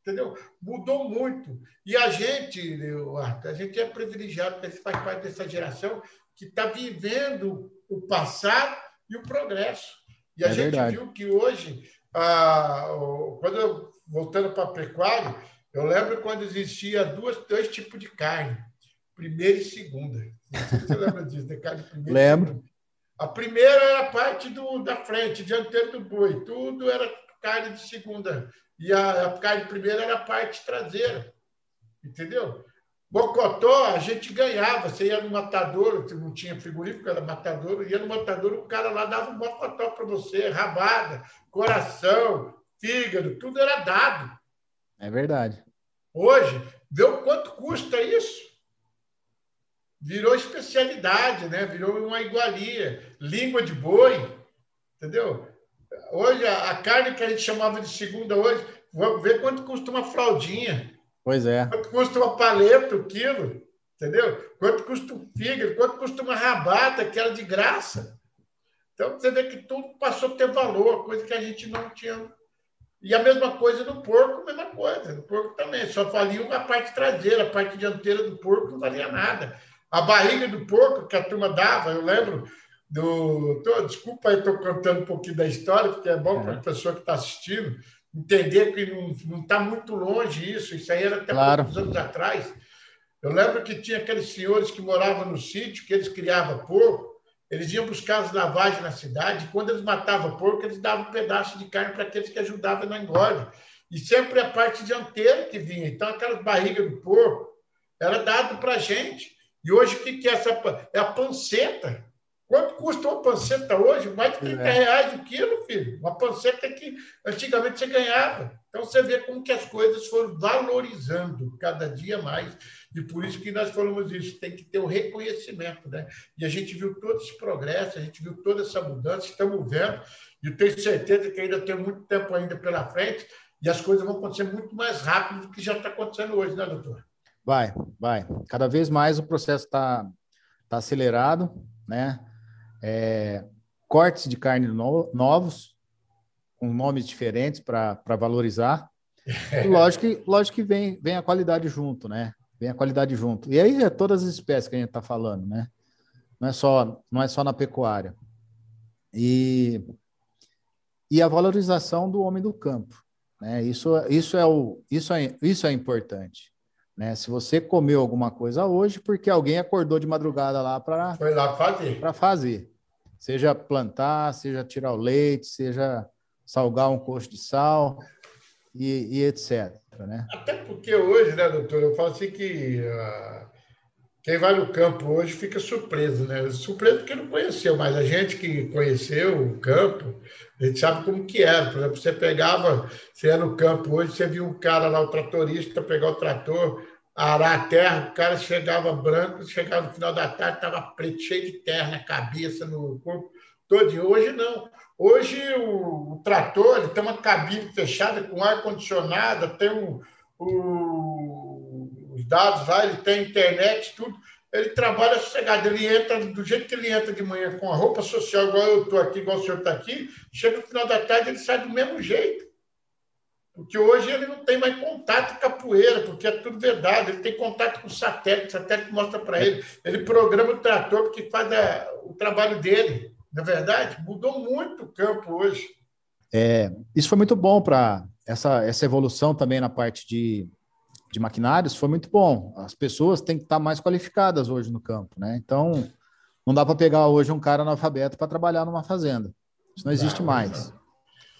Entendeu? Mudou muito. E a gente, Arthur, a gente é privilegiado, porque faz parte dessa geração que está vivendo o passado e o progresso. E a é gente verdade. viu que hoje, ah, quando eu voltando para a pecuária, eu lembro quando existia duas, dois tipos de carne, primeira e segunda. Você lembra disso, da carne primeira? Lembro. A primeira era a parte do, da frente, dianteiro do boi, tudo era carne de segunda. E a, a carne primeira era a parte traseira. Entendeu? Bocotó, a gente ganhava. Você ia no matador, não tinha frigorífico, era matador, ia no matador, o cara lá dava um bocotó para você, rabada, coração, fígado, tudo era dado. É verdade. Hoje, vê o quanto custa isso. Virou especialidade, né? Virou uma igualia. Língua de boi, entendeu? Hoje, a, carne que a gente chamava de segunda hoje, vamos ver quanto custa uma fraldinha. Pois é. Quanto custa uma paleta, o quilo, entendeu? Quanto custa um fígado, quanto custa uma rabata, que era de graça. Então, você vê que tudo passou a ter valor, coisa que a gente não tinha e a mesma coisa no porco, a mesma coisa. No porco também. Só valia a parte traseira, a parte dianteira do porco não valia nada. A barriga do porco que a turma dava, eu lembro do. Tô, desculpa, eu estou contando um pouquinho da história, porque é bom para a pessoa que está assistindo entender que não está muito longe isso. Isso aí era até claro. poucos anos atrás. Eu lembro que tinha aqueles senhores que moravam no sítio, que eles criavam porco, eles iam buscar as lavagens na cidade, e quando eles matavam porco, eles davam um pedaço de carne para aqueles que ajudavam na engorde. E sempre a parte dianteira que vinha. Então, aquelas barrigas do porco era dado para a gente. E hoje, o que é essa? É a panceta. Quanto custa uma panceta hoje? Mais de 30 é. reais o quilo, filho. Uma panceta que antigamente você ganhava. Então você vê como que as coisas foram valorizando cada dia mais. E por isso que nós falamos isso, tem que ter o um reconhecimento. Né? E a gente viu todo esse progresso, a gente viu toda essa mudança, estamos vendo, e tenho certeza que ainda tem muito tempo ainda pela frente, e as coisas vão acontecer muito mais rápido do que já está acontecendo hoje, né, doutor? Vai, vai. Cada vez mais o processo está tá acelerado, né? é, cortes de carne no, novos, com nomes diferentes para valorizar. E lógico que, lógico que vem, vem a qualidade junto, né? Vem a qualidade junto. E aí é todas as espécies que a gente está falando, né? Não é só, não é só na pecuária. E, e a valorização do homem do campo. Né? Isso, isso, é o, isso, é, isso é importante. Né? Se você comeu alguma coisa hoje, porque alguém acordou de madrugada lá para foi lá fazer, para fazer, seja plantar, seja tirar o leite, seja salgar um coxo de sal e, e etc. Né? Até porque hoje, né, doutor, eu falo assim que uh, quem vai no campo hoje fica surpreso, né? Surpreso porque não conheceu, mas a gente que conheceu o campo, a gente sabe como que era. Por exemplo, você pegava, você ia no campo hoje, você via um cara lá, o tratorista, pegar o trator, arar a terra, o cara chegava branco, chegava no final da tarde, estava preto, cheio de terra na cabeça, no corpo todo. Hoje não. Hoje o, o trator ele tem uma cabine fechada com ar-condicionado, tem o, os dados lá, ele tem internet, tudo. Ele trabalha sossegado, ele entra do jeito que ele entra de manhã, com a roupa social, igual eu estou aqui, igual o senhor está aqui, chega no final da tarde, ele sai do mesmo jeito. Porque hoje ele não tem mais contato com a poeira, porque é tudo verdade. Ele tem contato com o satélite, o satélite mostra para ele. Ele programa o trator porque faz a, o trabalho dele. Na é verdade, mudou muito o campo hoje. É, isso foi muito bom para essa, essa evolução também na parte de, de maquinários, foi muito bom. As pessoas têm que estar mais qualificadas hoje no campo, né? Então, não dá para pegar hoje um cara analfabeto para trabalhar numa fazenda. Isso não existe não, mais.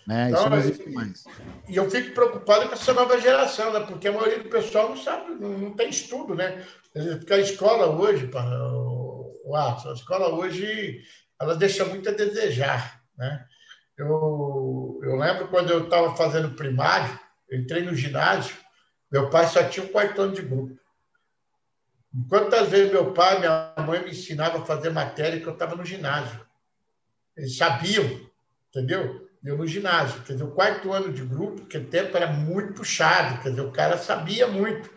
Né? Então, Isso não existe mais. E eu fico preocupado com essa nova geração, né? porque a maioria do pessoal não sabe, não, não tem estudo, né? Porque a escola hoje, o, a escola hoje, ela deixa muito a desejar, né? Eu, eu lembro quando eu estava fazendo primário, entrei no ginásio, meu pai só tinha um quartão de grupo. Quantas vezes meu pai e minha mãe me ensinavam a fazer matéria que eu estava no ginásio? Eles sabiam, entendeu? eu no ginásio. Quer dizer, o quarto ano de grupo, que o tempo era muito puxado, quer dizer, o cara sabia muito.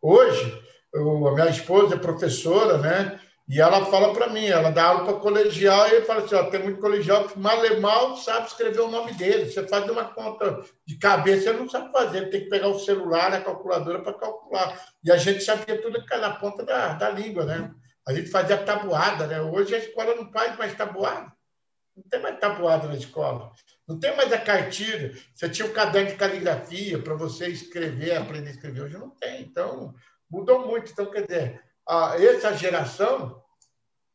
Hoje, eu, a minha esposa é professora, né? E ela fala para mim, ela dá aula para colegial, e eu falo assim: ó, tem muito colegial que mal e mal sabe escrever o nome dele. Você faz uma conta de cabeça, ele não sabe fazer, tem que pegar o celular, a calculadora para calcular. E a gente sabia tudo na ponta da, da língua, né? A gente fazia tabuada, né? Hoje a escola não faz mais tabuada. Não tem mais tabuada na escola. Não tem mais a cartilha. Você tinha um caderno de caligrafia para você escrever, aprender a escrever. Hoje não tem. Então, mudou muito. Então, quer dizer, a, essa geração,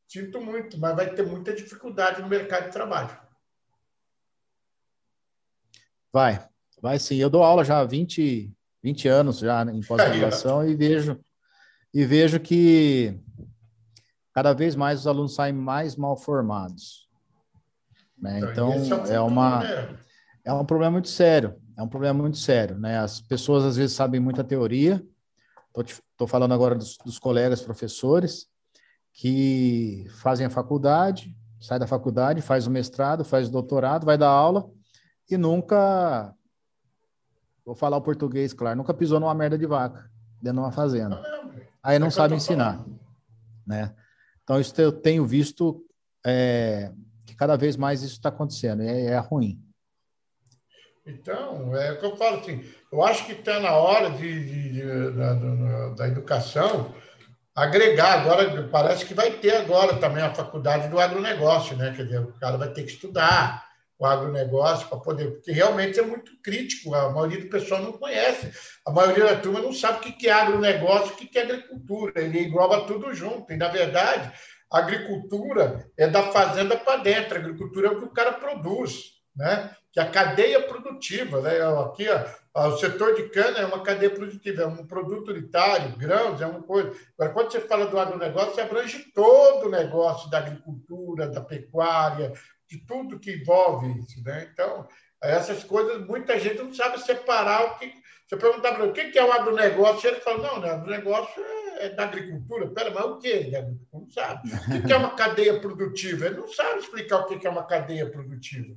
sinto muito, mas vai ter muita dificuldade no mercado de trabalho. Vai, vai sim. Eu dou aula já há 20, 20 anos já em pós-graduação e vejo e vejo que cada vez mais os alunos saem mais mal formados. Né? Então, então é, é, uma, é um problema muito sério. É um problema muito sério. Né? As pessoas, às vezes, sabem muita teoria. Estou falando agora dos, dos, colegas professores que fazem a faculdade, sai da faculdade, faz o mestrado, faz o doutorado, vai dar aula e nunca, vou falar o português, claro, nunca pisou numa merda de vaca dentro de uma fazenda. Aí não sabe ensinar. Né? Então, isso eu tenho visto é, que cada vez mais isso está acontecendo, é, é ruim. Então, é o que eu falo assim, eu acho que está na hora de, de, de da, da, educação agregar. Agora, parece que vai ter agora também a faculdade do agronegócio, né? Quer dizer, o cara vai ter que estudar o agronegócio para poder, porque realmente é muito crítico, a maioria do pessoal não conhece, a maioria da turma não sabe o que é agronegócio, o que é agricultura, ele engloba tudo junto, e na verdade a agricultura é da fazenda para dentro, a agricultura é o que o cara produz, né? Que é a cadeia produtiva. Né? Aqui, ó, o setor de cana é uma cadeia produtiva, é um produto unitário, grãos, é uma coisa. Agora, quando você fala do agronegócio, você abrange todo o negócio da agricultura, da pecuária, de tudo que envolve isso. Né? Então, essas coisas, muita gente não sabe separar o que. Você perguntar para ele o que é o agronegócio, ele fala: não, né, o agronegócio é é da agricultura. Pera, mas o que Não sabe. O que é uma cadeia produtiva? Ele não sabe explicar o que é uma cadeia produtiva.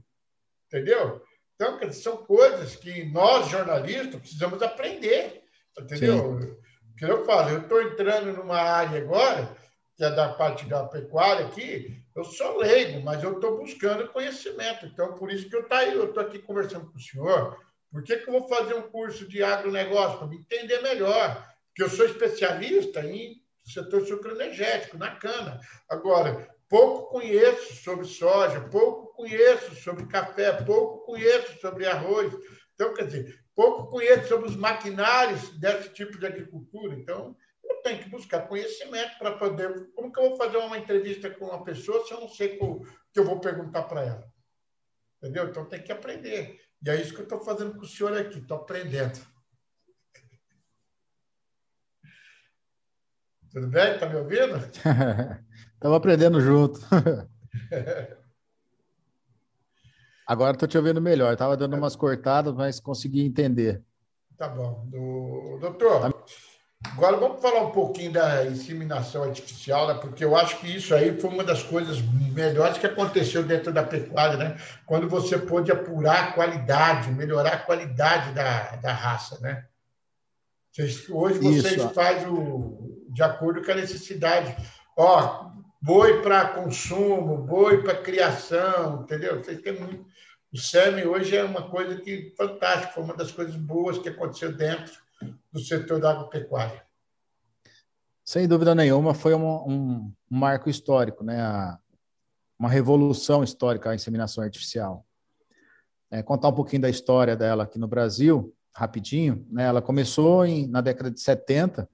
Entendeu? Então, são coisas que nós, jornalistas, precisamos aprender. Entendeu? Sim. Que eu falo, eu estou entrando numa área agora, que é da parte da pecuária aqui, eu sou leigo, mas eu estou buscando conhecimento. Então, por isso que eu tá estou aqui conversando com o senhor. Por que, que eu vou fazer um curso de agronegócio? Para me entender melhor que eu sou especialista em setor sucroenergético, na cana. Agora, pouco conheço sobre soja, pouco conheço sobre café, pouco conheço sobre arroz. Então, quer dizer, pouco conheço sobre os maquinários desse tipo de agricultura. Então, eu tenho que buscar conhecimento para poder. Como que eu vou fazer uma entrevista com uma pessoa se eu não sei o que eu vou perguntar para ela? Entendeu? Então, tem que aprender. E é isso que eu estou fazendo com o senhor aqui, estou aprendendo. Tudo bem? Está me ouvindo? Estamos aprendendo junto. Agora estou te ouvindo melhor. Estava dando umas cortadas, mas consegui entender. Tá bom. Do... Doutor, agora vamos falar um pouquinho da inseminação artificial, né? porque eu acho que isso aí foi uma das coisas melhores que aconteceu dentro da pecuária, né? quando você pôde apurar a qualidade, melhorar a qualidade da, da raça. Né? Hoje vocês fazem o, de acordo com a necessidade. Ó, boi para consumo, boi para criação, entendeu? Vocês têm muito. O SEMI hoje é uma coisa que fantástica, foi uma das coisas boas que aconteceu dentro do setor da agropecuária. Sem dúvida nenhuma, foi um, um, marco histórico, né? Uma revolução histórica a inseminação artificial. É, contar um pouquinho da história dela aqui no Brasil rapidinho, né? Ela começou em, na década de 70,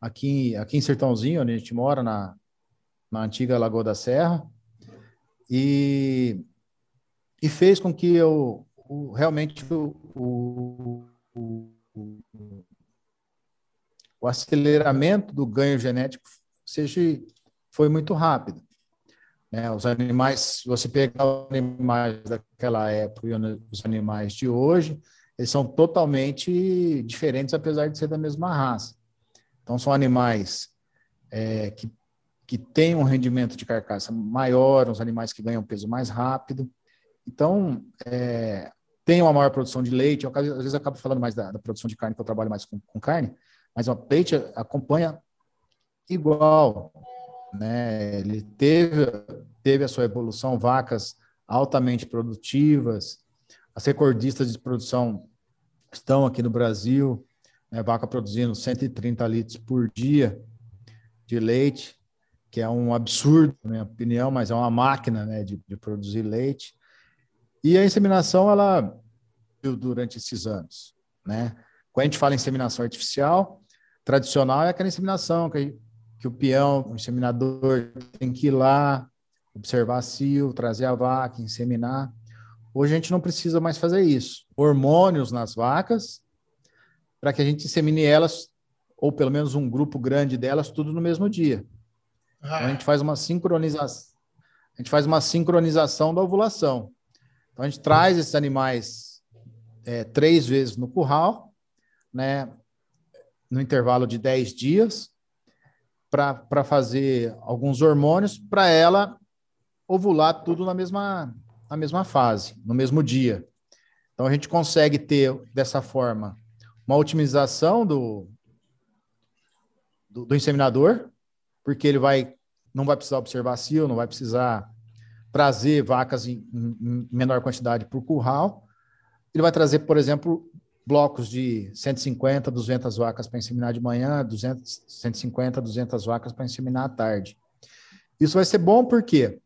aqui, aqui em Sertãozinho, onde a gente mora, na, na antiga Lagoa da Serra, e, e fez com que eu, o, realmente o, o, o, aceleramento do ganho genético seja, foi muito rápido. Né? Os animais, se você pegar os animais daquela época e os animais de hoje, eles são totalmente diferentes, apesar de ser da mesma raça. Então, são animais é, que, que têm um rendimento de carcaça maior, os animais que ganham peso mais rápido. Então, é, tem uma maior produção de leite. Eu, às vezes, eu acabo falando mais da, da, produção de carne, que eu trabalho mais com, com carne, mas o leite acompanha igual. Né? Ele teve, teve a sua evolução, vacas altamente produtivas, as recordistas de produção estão aqui no Brasil, né, vaca produzindo 130 litros por dia de leite, que é um absurdo, na minha opinião, mas é uma máquina né, de, de produzir leite. E a inseminação, ela durante esses anos, né? Quando a gente fala em inseminação artificial, tradicional é aquela inseminação que, que o peão, o inseminador tem que ir lá, observar cio, trazer a vaca, inseminar. Hoje a gente não precisa mais fazer isso. Hormônios nas vacas, para que a gente insemine elas, ou pelo menos um grupo grande delas, tudo no mesmo dia. Ah. Então a gente faz uma sincronização. A gente faz uma sincronização da ovulação. Então a gente traz esses animais é, três vezes no curral, né, no intervalo de 10 dias, para fazer alguns hormônios para ela ovular tudo na mesma, na mesma fase, no mesmo dia. Então a gente consegue ter dessa forma uma otimização do, do, do inseminador, porque ele vai não vai precisar observar cio, não vai precisar trazer vacas em, em menor quantidade o curral. Ele vai trazer, por exemplo, blocos de 150, 200 vacas para inseminar de manhã, 200, 150, 200 vacas para inseminar à tarde. Isso vai ser bom porque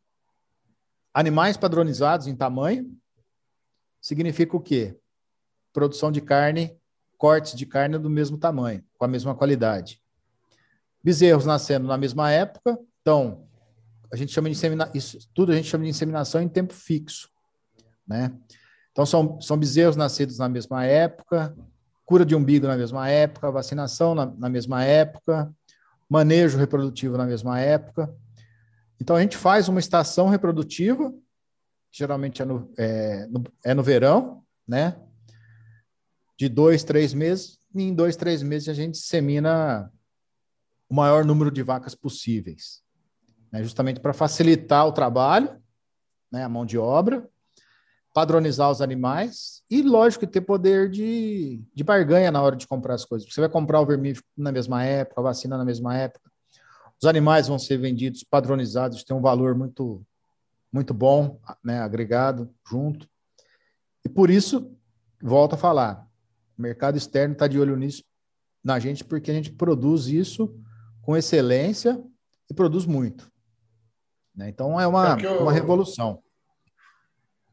Animais padronizados em tamanho significa o quê? Produção de carne, cortes de carne do mesmo tamanho, com a mesma qualidade. Bezerros nascendo na mesma época, então a gente chama de insemina, isso tudo a gente chama de inseminação em tempo fixo, né? Então são, são bezerros nascidos na mesma época, cura de umbigo na mesma época, vacinação na, na mesma época, manejo reprodutivo na mesma época. Então, a gente faz uma estação reprodutiva, geralmente é no, é, no, é no verão, né? De dois, três meses, e em dois, três meses a gente semina o maior número de vacas possíveis, né? justamente para facilitar o trabalho, né? a mão de obra, padronizar os animais e, lógico, ter poder de, de barganha na hora de comprar as coisas. Você vai comprar o vermífugo na mesma época, a vacina na mesma época, os animais vão ser vendidos padronizados, tem um valor muito, muito bom, né, agregado junto. E por isso, volto a falar, o mercado externo está de olho nisso, na gente, porque a gente produz isso com excelência e produz muito. Né? Então, é uma, é eu... uma revolução.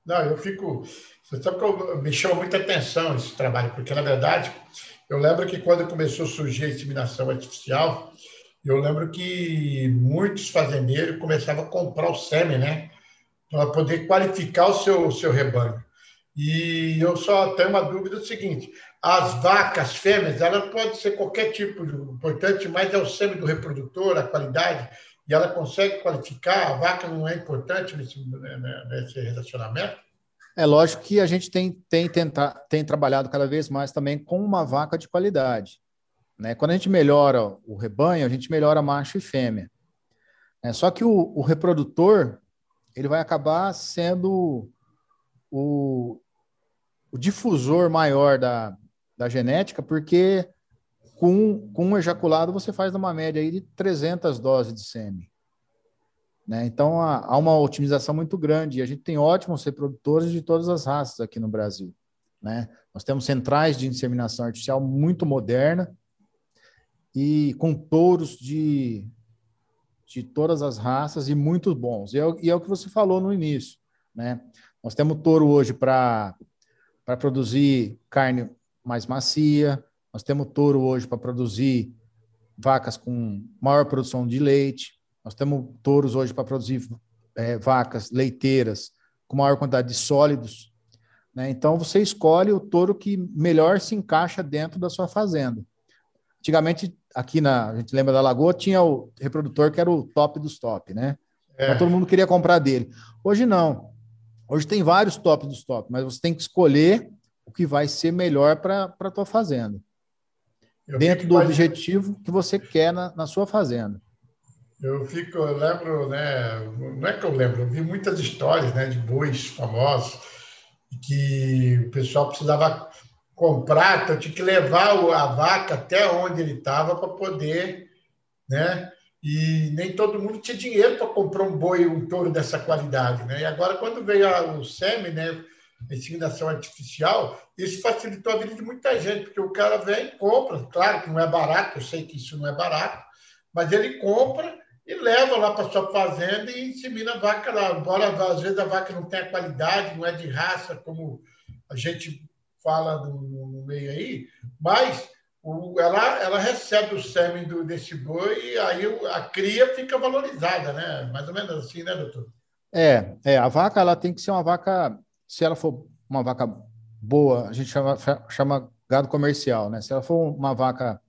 Não, eu fico. Você sabe que eu, me chama muita atenção esse trabalho, porque, na verdade, eu lembro que quando começou a surgir a inseminação artificial, eu lembro que muitos fazendeiros começavam a comprar o sêmen, né? Para poder qualificar o seu, seu rebanho. E eu só tenho uma dúvida o seguinte: as vacas fêmeas, ela pode ser qualquer tipo de importante, mas é o sêmen do reprodutor, a qualidade, e ela consegue qualificar. A vaca não é importante nesse, né, né, nesse relacionamento? É lógico que a gente tem, tem, tentar, tem trabalhado cada vez mais também com uma vaca de qualidade. Né? Quando a gente melhora o rebanho, a gente melhora macho e fêmea. É, só que o, o reprodutor ele vai acabar sendo o, o difusor maior da, da genética, porque com, com um ejaculado você faz uma média aí de 300 doses de sêmen. Né? Então, há, há, uma otimização muito grande e a gente tem ótimos reprodutores de todas as raças aqui no Brasil. Né? Nós temos centrais de inseminação artificial muito moderna e com touros de, de todas as raças e muito bons. E é, e é o que você falou no início. Né? Nós temos touro hoje para produzir carne mais macia, nós temos touro hoje para produzir vacas com maior produção de leite, nós temos touros hoje para produzir é, vacas leiteiras com maior quantidade de sólidos. Né? Então, você escolhe o touro que melhor se encaixa dentro da sua fazenda. Antigamente, aqui na, a gente lembra da Lagoa, tinha o reprodutor que era o top dos top, né? É. Então, todo mundo queria comprar dele. Hoje não. Hoje tem vários tops dos top, mas você tem que escolher o que vai ser melhor para a tua fazenda. Eu dentro do objetivo que você quer na, na sua fazenda. Eu fico, eu lembro, né? Não é que eu lembro, eu vi muitas histórias, né, de bois famosos que o pessoal precisava comprar, então tinha que levar a vaca até onde ele estava para poder, né? E nem todo mundo tinha dinheiro para comprar um boi, um touro dessa qualidade, né? E agora quando veio o SEMI, né, inseminação artificial, isso facilitou a vida de muita gente, porque o cara vem, compra, claro que não é barato, eu sei que isso não é barato, mas ele compra e leva lá para sua fazenda e insemina a vaca lá. Embora às vezes a vaca não tenha qualidade, não é de raça, como a gente fala no, no meio aí, mas o, ela, ela recebe o sêmen do, desse boi e aí a cria fica valorizada, né? Mais ou menos assim, né, doutor? É, é, a vaca ela tem que ser uma vaca, se ela for uma vaca boa, a gente chama, chama gado comercial, né? Se ela for uma vaca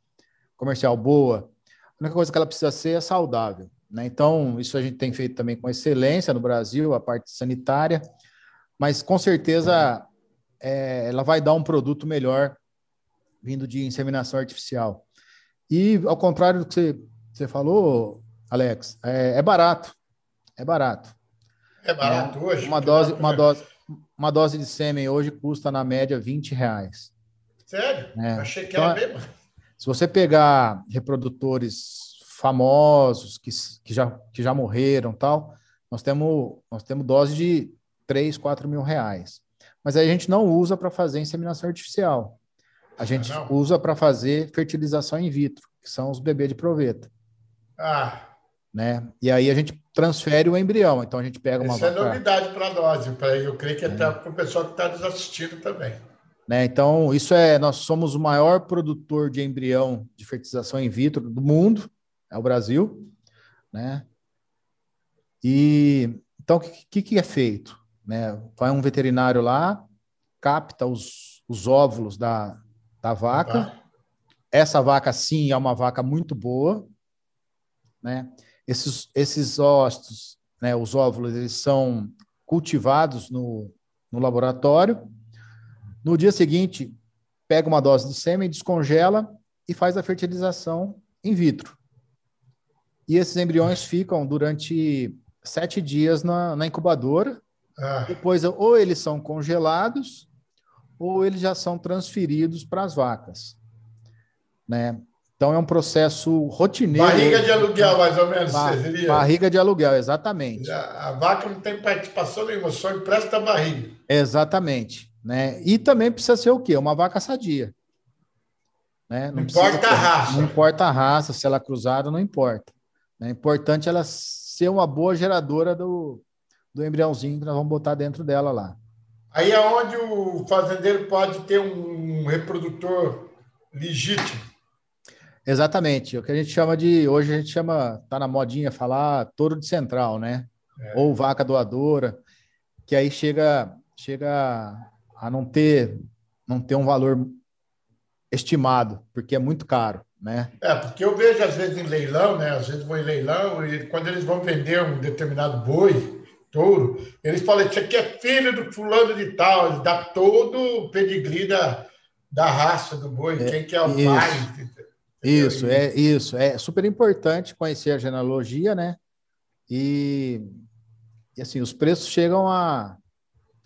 comercial boa, a única coisa que ela precisa ser é saudável. Né? Então, isso a gente tem feito também com excelência no Brasil, a parte sanitária, mas com certeza é, ela vai dar um produto melhor vindo de inseminação artificial. E, ao contrário do que você, você falou, Alex, é, é barato. É barato. É barato é, hoje? Uma dose, uma, dose, uma dose de sêmen hoje custa, na média, 20 reais. Sério? É. Achei que era então, mesmo. Se você pegar reprodutores famosos que, que, já, que já morreram tal, nós temos, nós temos dose de 3, 4 mil reais. Mas aí a gente não usa para fazer inseminação artificial. A gente ah, usa para fazer fertilização in vitro, que são os bebês de proveta. Ah. Né? E aí a gente transfere o embrião. Então a gente pega uma. Isso é novidade para nós. Eu creio que é. até para o pessoal que está nos assistindo também. Né? Então, isso é, nós somos o maior produtor de embrião de fertilização in vitro do mundo, é o Brasil, né? E então o que, que é feito? Né? Vai um veterinário lá, capta os, os óvulos da, da vaca. Essa vaca, sim, é uma vaca muito boa, né? Esses, esses né, os óvulos, eles são cultivados no, no laboratório no dia seguinte, pega uma dose de sêmen, descongela e faz a fertilização in vitro. E esses embriões ficam durante sete dias na, na incubadora. Ah. Depois, ou eles são congelados, ou eles já são transferidos para as vacas. Né? Então, é um processo rotineiro. Barriga de aluguel, mais ou menos, ba Barriga de aluguel, exatamente. A, a vaca não tem participação nenhuma, só empresta a barriga. Exatamente. Né? E também precisa ser o quê? Uma vaca sadia. Né? Não, não importa a raça. Não importa a raça, se ela é cruzada, não importa. É importante ela ser uma boa geradora do, do embriãozinho que nós vamos botar dentro dela lá. Aí é onde o fazendeiro pode ter um reprodutor legítimo. Exatamente. O que a gente chama de. Hoje a gente chama, tá na modinha falar touro de central, né? É. Ou vaca doadora, que aí chega, chega a não ter não ter um valor estimado, porque é muito caro, né? É, porque eu vejo às vezes em leilão, né? Às vezes vão em leilão e quando eles vão vender um determinado boi, touro, eles falam, isso aqui é filho do fulano de tal, eles dá todo o pedigree da, da raça do boi, é, quem que é o isso, pai. Isso, é isso. É super importante conhecer a genealogia, né? E, e assim, os preços chegam a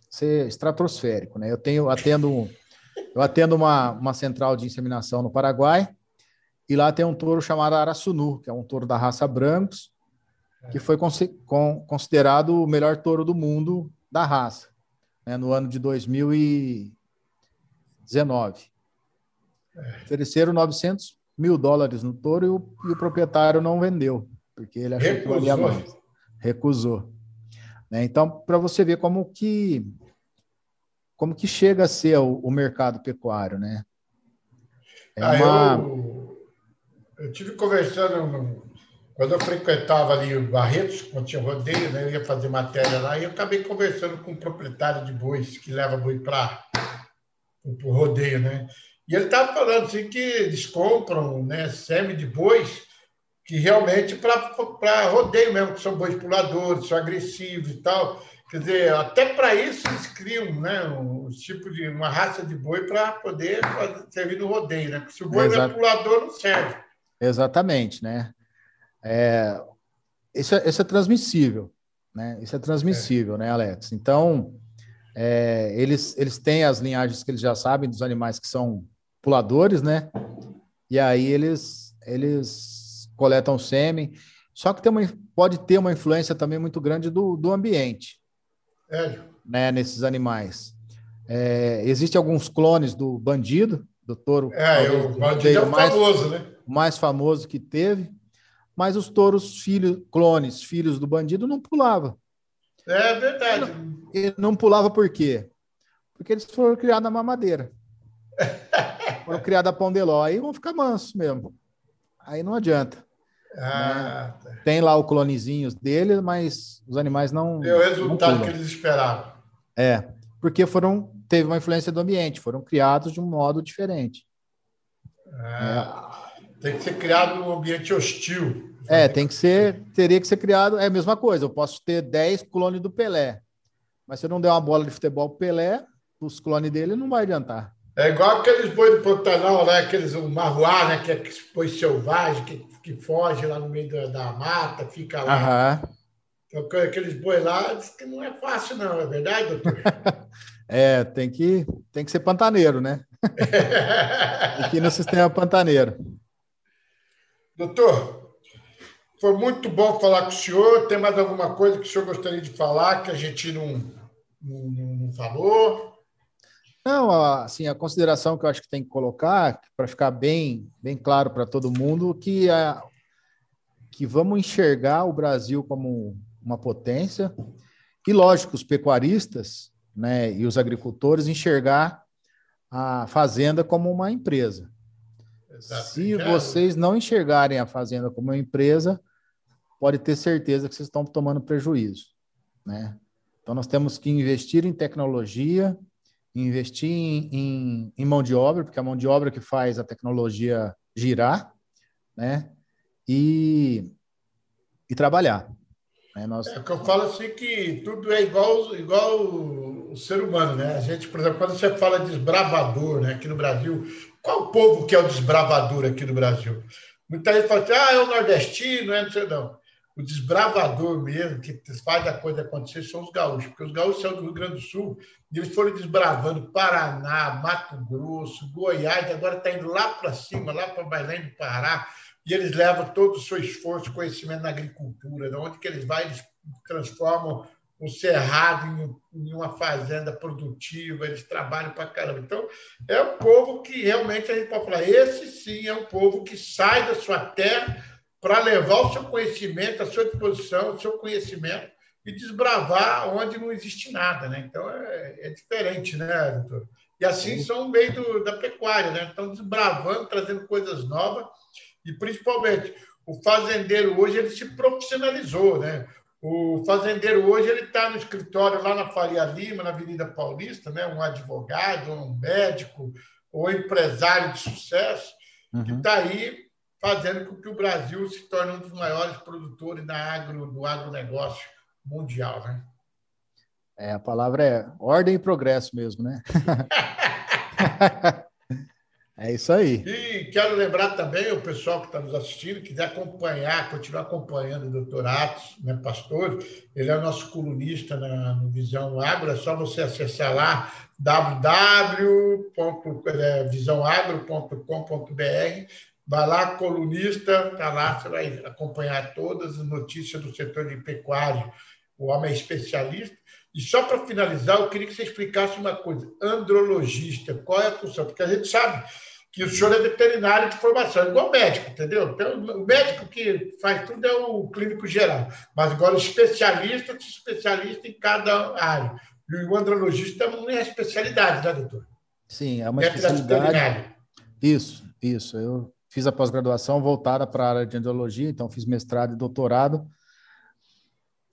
ser estratosférico, né? Eu tenho atendo eu atendo uma, uma central de inseminação no Paraguai e lá tem um touro chamado Araçunu, que é um touro da raça Brancos, que foi considerado o melhor touro do mundo da raça, né, no ano de 2019. Ofereceram 900 mil dólares no touro e o, e o proprietário não vendeu, porque ele achou Recusou. que valia mais. Recusou. Né? Então, para você ver como que como que chega a ser o, o mercado pecuário, né? É ah, uma... eu, eu tive conversando quando eu frequentava ali o Barretos, quando tinha rodeio, né, eu ia fazer matéria lá, e eu acabei conversando com um proprietário de bois que leva boi para o rodeio, né? E ele estava falando assim que eles compram né, semi de bois que realmente para rodeio mesmo, que são bois puladores, são agressivos e tal. Quer dizer, até para isso eles criam né, um tipo de uma raça de boi para poder servir no rodeio, né? Porque se o boi Exato. não é pulador, não serve. Exatamente, né? É, isso, é, isso é transmissível, né? Isso é transmissível, é. né, Alex? Então, é, eles, eles têm as linhagens que eles já sabem dos animais que são puladores, né? E aí eles, eles coletam sêmen. Só que tem uma, pode ter uma influência também muito grande do, do ambiente. É. Né, nesses animais. É, Existem alguns clones do bandido, do touro. É, o bandido é o mais, famoso, né? mais famoso que teve mas os touros filhos, clones, filhos do bandido, não pulava. É verdade. E não, não pulava por quê? Porque eles foram criados na mamadeira. foram criados a pão de ló. Aí vão ficar mansos mesmo. Aí não adianta. Ah, né? tá. Tem lá o clonezinhos dele, mas os animais não. Deu o resultado que eles esperavam. É, porque foram teve uma influência do ambiente, foram criados de um modo diferente. Ah. É. Tem que ser criado um ambiente hostil. É, tem que ser, teria que ser criado, é a mesma coisa. Eu posso ter 10 clones do Pelé, mas se eu não der uma bola de futebol pro Pelé, os clones dele não vai adiantar. É igual aqueles boi do Pantanal, né? Aqueles o marruá, né? Que é boi selvagem, que, que foge lá no meio da, da mata, fica lá. Aham. Então, aqueles boi lá, diz que não é fácil, não, é verdade, doutor? é, tem que, tem que ser pantaneiro, né? Aqui no sistema pantaneiro. Doutor, foi muito bom falar com o senhor. Tem mais alguma coisa que o senhor gostaria de falar que a gente não, não, não falou? Não, assim, a consideração que eu acho que tem que colocar, para ficar bem, bem claro para todo mundo, que, a, que vamos enxergar o Brasil como uma potência, e, lógico, os pecuaristas né, e os agricultores enxergar a fazenda como uma empresa. Se vocês não enxergarem a fazenda como uma empresa, pode ter certeza que vocês estão tomando prejuízo, né? Então nós temos que investir em tecnologia, investir em, em, em mão de obra, porque é a mão de obra que faz a tecnologia girar, né? E, e trabalhar. Né? Nós... É que eu falo assim que tudo é igual, igual o, ser humano, né? A gente, por exemplo, quando você fala de desbravador, né? Aqui no Brasil, qual o povo que é o desbravador aqui no Brasil? Muita gente fala assim, ah, é o nordestino, é não sei não. O desbravador mesmo, que faz a coisa acontecer, são os gaúchos, porque os gaúchos são do Rio Grande do Sul e eles foram desbravando Paraná, Mato Grosso, Goiás, agora está indo lá para cima, lá para Belém do Pará, e eles levam todo o seu esforço, conhecimento na agricultura, de onde que eles vão, eles transformam um cerrado em, uma fazenda produtiva, eles trabalham para caramba. Então, é um povo que realmente a gente pode falar, esse sim é um povo que sai da sua terra para levar o seu conhecimento, a sua disposição, o seu conhecimento e desbravar onde não existe nada, né? Então, é, é diferente, né, doutor? E assim são o meio do, da pecuária, né? Estão desbravando, trazendo coisas novas e, principalmente, o fazendeiro hoje ele se profissionalizou, né? O fazendeiro hoje ele está no escritório lá na Faria Lima, na Avenida Paulista, né? um advogado, um médico ou empresário de sucesso, uhum. que está aí fazendo com que o Brasil se torne um dos maiores produtores da agro, do agronegócio mundial. Né? É, a palavra é ordem e progresso mesmo, né? É isso aí. E quero lembrar também o pessoal que está nos assistindo, quiser acompanhar, continuar acompanhando o doutor Atos, né, pastor, ele é o nosso colunista na, no Visão Agro, é só você acessar lá www.visãoagro.com.br, vai lá, colunista, está lá, você vai acompanhar todas as notícias do setor de pecuário. O homem é especialista. E só para finalizar, eu queria que você explicasse uma coisa: andrologista, qual é a função? Porque a gente sabe que o senhor é veterinário de formação, igual médico, entendeu? Então, o médico que faz tudo é o clínico geral, mas agora o especialista é especialista em cada área. E o andrologista não é a especialidade, né, doutor? Sim, é uma é especialidade. Isso, isso. Eu fiz a pós-graduação voltada para a área de andrologia, então fiz mestrado e doutorado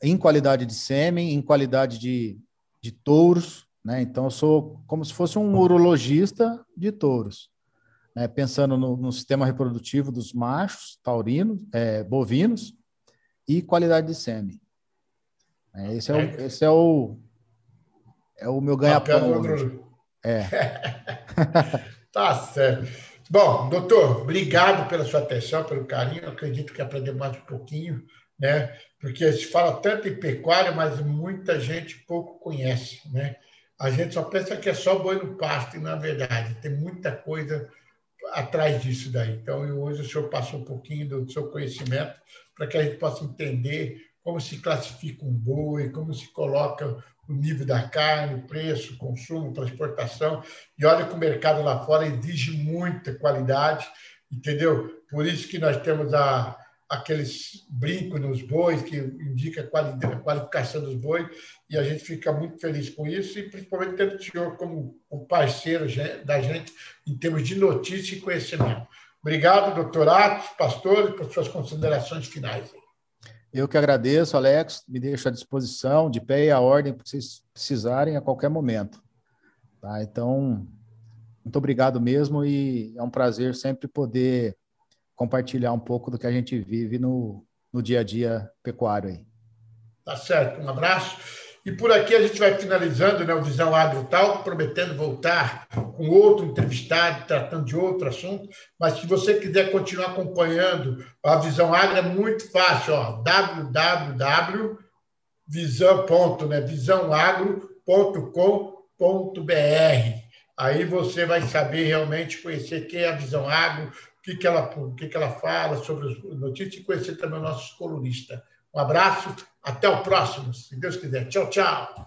em qualidade de sêmen, em qualidade de, de touros, né? Então eu sou como se fosse um urologista de touros né, pensando no, no, sistema reprodutivo dos machos taurinos, é, bovinos e qualidade de sêmen. É, esse, é o, é. esse é o, é o meu ganha-pão. É. tá certo. Bom, doutor, obrigado pela sua atenção, pelo carinho. Eu acredito que aprendeu mais um pouquinho, né? Porque se fala tanto em pecuária, mas muita gente pouco conhece, né? A gente só pensa que é só boi no pasto, e na verdade tem muita coisa atrás disso daí. Então, hoje o senhor passou um pouquinho do seu conhecimento para que a gente possa entender como se classifica um boi, como se coloca o nível da carne, o preço, o consumo, transportação. E olha que o mercado lá fora exige muita qualidade, entendeu? Por isso que nós temos a, aqueles brincos nos bois que indica a, qualidade, a qualificação dos bois e a gente fica muito feliz com isso e principalmente tendo o senhor como o parceiro da gente em termos de notícia e conhecimento. Obrigado, doutor Atos, pastor, por suas considerações finais. Eu que agradeço, Alex, me deixo à disposição, de pé e a ordem, para vocês precisarem a qualquer momento. Tá? Então, muito obrigado mesmo e é um prazer sempre poder compartilhar um pouco do que a gente vive no, no dia a dia pecuário aí. Tá certo, um abraço. E por aqui a gente vai finalizando né, o Visão Agro Tal, prometendo voltar com outro entrevistado, tratando de outro assunto. Mas se você quiser continuar acompanhando a Visão Agro, é muito fácil, ó, www.visãoagro.com.br. Aí você vai saber realmente conhecer quem é a Visão Agro, que, que, ela, o que, que ela fala sobre as notícias e conhecer também o nosso colunista. Um abraço, até o próximo, se Deus quiser. Tchau, tchau.